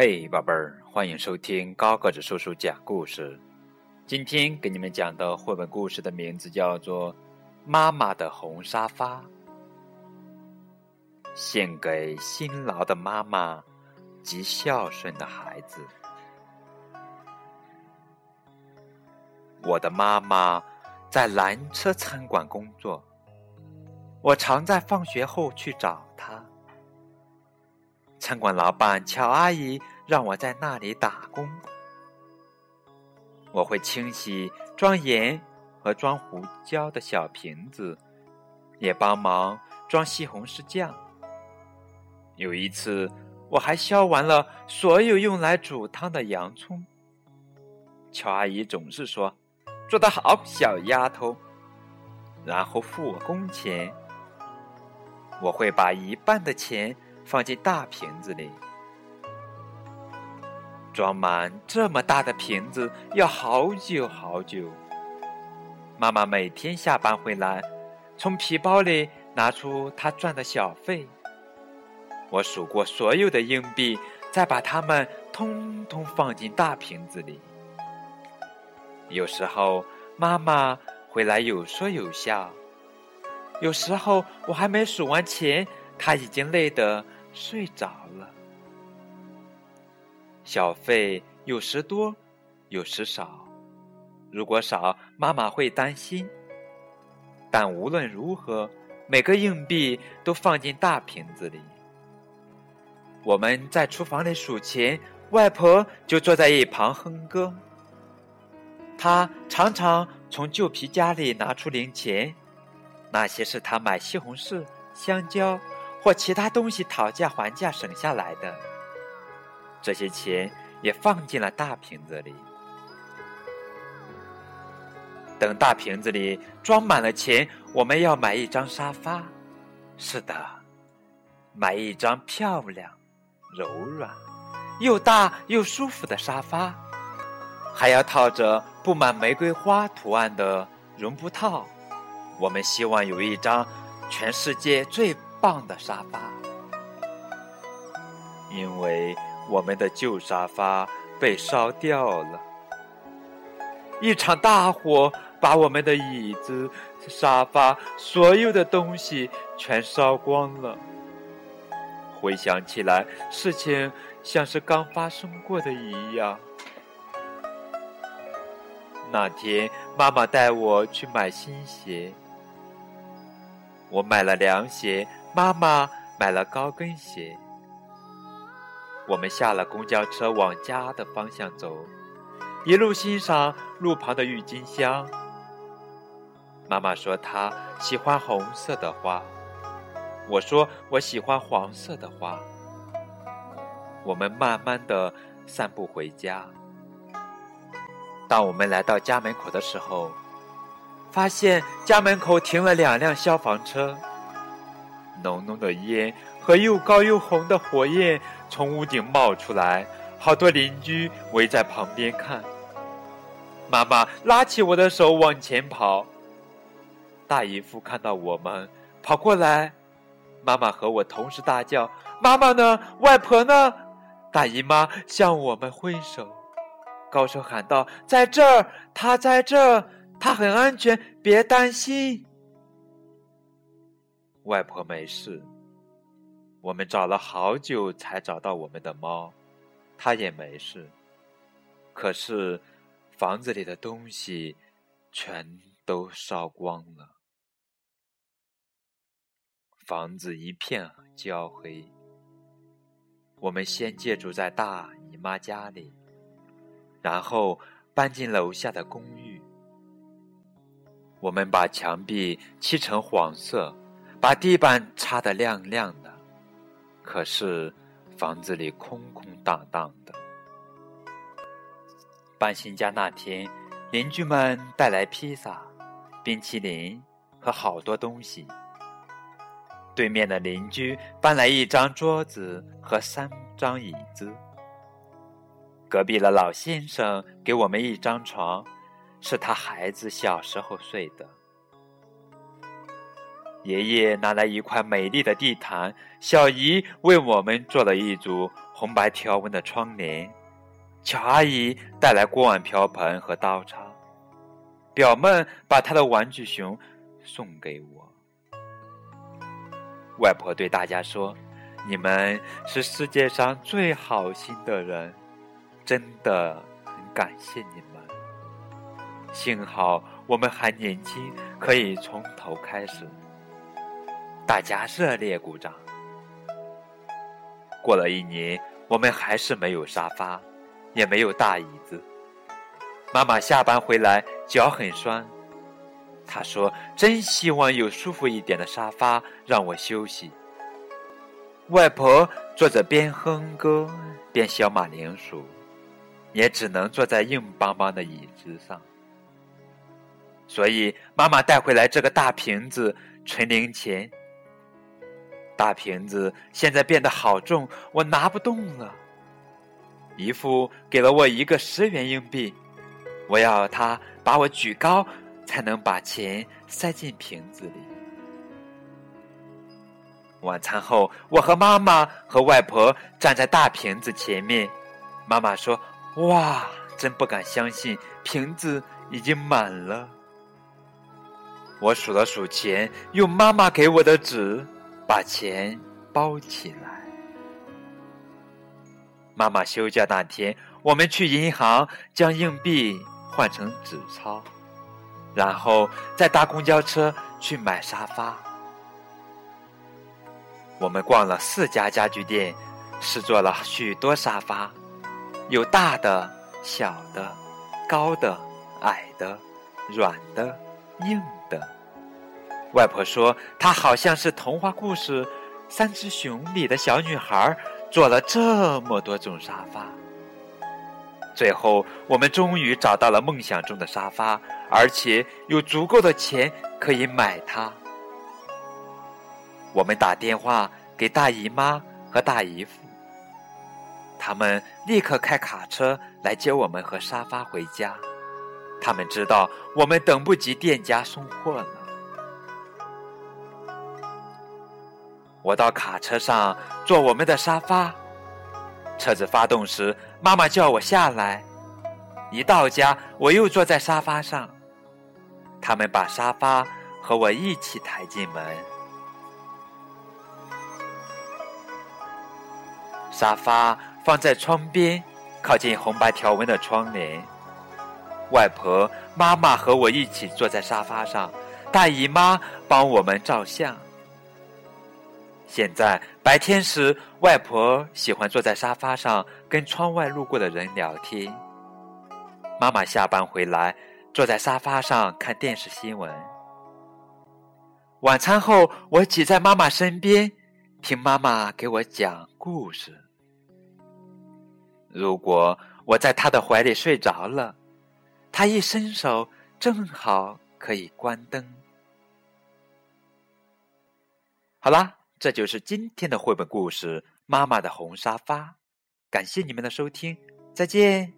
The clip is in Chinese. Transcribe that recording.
嘿，宝贝儿，欢迎收听高个子叔叔讲故事。今天给你们讲的绘本故事的名字叫做《妈妈的红沙发》，献给辛劳的妈妈及孝顺的孩子。我的妈妈在蓝车餐馆工作，我常在放学后去找她。餐馆老板乔阿姨让我在那里打工。我会清洗装盐和装胡椒的小瓶子，也帮忙装西红柿酱。有一次，我还削完了所有用来煮汤的洋葱。乔阿姨总是说：“做得好，小丫头。”然后付我工钱。我会把一半的钱。放进大瓶子里，装满这么大的瓶子要好久好久。妈妈每天下班回来，从皮包里拿出她赚的小费。我数过所有的硬币，再把它们通通放进大瓶子里。有时候妈妈回来有说有笑，有时候我还没数完钱，她已经累得。睡着了，小费有时多，有时少。如果少，妈妈会担心。但无论如何，每个硬币都放进大瓶子里。我们在厨房里数钱，外婆就坐在一旁哼歌。她常常从旧皮夹里拿出零钱，那些是她买西红柿、香蕉。或其他东西讨价还价省下来的，这些钱也放进了大瓶子里。等大瓶子里装满了钱，我们要买一张沙发。是的，买一张漂亮、柔软、又大又舒服的沙发，还要套着布满玫瑰花图案的绒布套。我们希望有一张全世界最。棒的沙发，因为我们的旧沙发被烧掉了。一场大火把我们的椅子、沙发、所有的东西全烧光了。回想起来，事情像是刚发生过的一样。那天，妈妈带我去买新鞋，我买了凉鞋。妈妈买了高跟鞋，我们下了公交车往家的方向走，一路欣赏路旁的郁金香。妈妈说她喜欢红色的花，我说我喜欢黄色的花。我们慢慢的散步回家。当我们来到家门口的时候，发现家门口停了两辆消防车。浓浓的烟和又高又红的火焰从屋顶冒出来，好多邻居围在旁边看。妈妈拉起我的手往前跑，大姨夫看到我们跑过来，妈妈和我同时大叫：“妈妈呢？外婆呢？”大姨妈向我们挥手，高声喊道：“在这儿，她在这儿，她很安全，别担心。”外婆没事，我们找了好久才找到我们的猫，它也没事。可是房子里的东西全都烧光了，房子一片焦黑。我们先借住在大姨妈家里，然后搬进楼下的公寓。我们把墙壁漆成黄色。把地板擦得亮亮的，可是房子里空空荡荡的。搬新家那天，邻居们带来披萨、冰淇淋和好多东西。对面的邻居搬来一张桌子和三张椅子。隔壁的老先生给我们一张床，是他孩子小时候睡的。爷爷拿来一块美丽的地毯，小姨为我们做了一组红白条纹的窗帘，乔阿姨带来锅碗瓢盆和刀叉，表妹把她的玩具熊送给我。外婆对大家说：“你们是世界上最好心的人，真的很感谢你们。幸好我们还年轻，可以从头开始。”大家热烈鼓掌。过了一年，我们还是没有沙发，也没有大椅子。妈妈下班回来脚很酸，她说：“真希望有舒服一点的沙发让我休息。”外婆坐着边哼歌边削马铃薯，也只能坐在硬邦邦的椅子上。所以妈妈带回来这个大瓶子存零钱。大瓶子现在变得好重，我拿不动了。姨父给了我一个十元硬币，我要他把我举高，才能把钱塞进瓶子里。晚餐后，我和妈妈和外婆站在大瓶子前面。妈妈说：“哇，真不敢相信，瓶子已经满了。”我数了数钱，用妈妈给我的纸。把钱包起来。妈妈休假那天，我们去银行将硬币换成纸钞，然后再搭公交车去买沙发。我们逛了四家家具店，试坐了许多沙发，有大的、小的、高的、矮的、软的、硬的。外婆说：“她好像是童话故事《三只熊》里的小女孩，做了这么多种沙发。最后，我们终于找到了梦想中的沙发，而且有足够的钱可以买它。我们打电话给大姨妈和大姨夫，他们立刻开卡车来接我们和沙发回家。他们知道我们等不及店家送货了。”我到卡车上坐我们的沙发，车子发动时，妈妈叫我下来。一到家，我又坐在沙发上。他们把沙发和我一起抬进门。沙发放在窗边，靠近红白条纹的窗帘。外婆、妈妈和我一起坐在沙发上，大姨妈帮我们照相。现在白天时，外婆喜欢坐在沙发上跟窗外路过的人聊天。妈妈下班回来，坐在沙发上看电视新闻。晚餐后，我挤在妈妈身边，听妈妈给我讲故事。如果我在她的怀里睡着了，她一伸手，正好可以关灯。好啦。这就是今天的绘本故事《妈妈的红沙发》，感谢你们的收听，再见。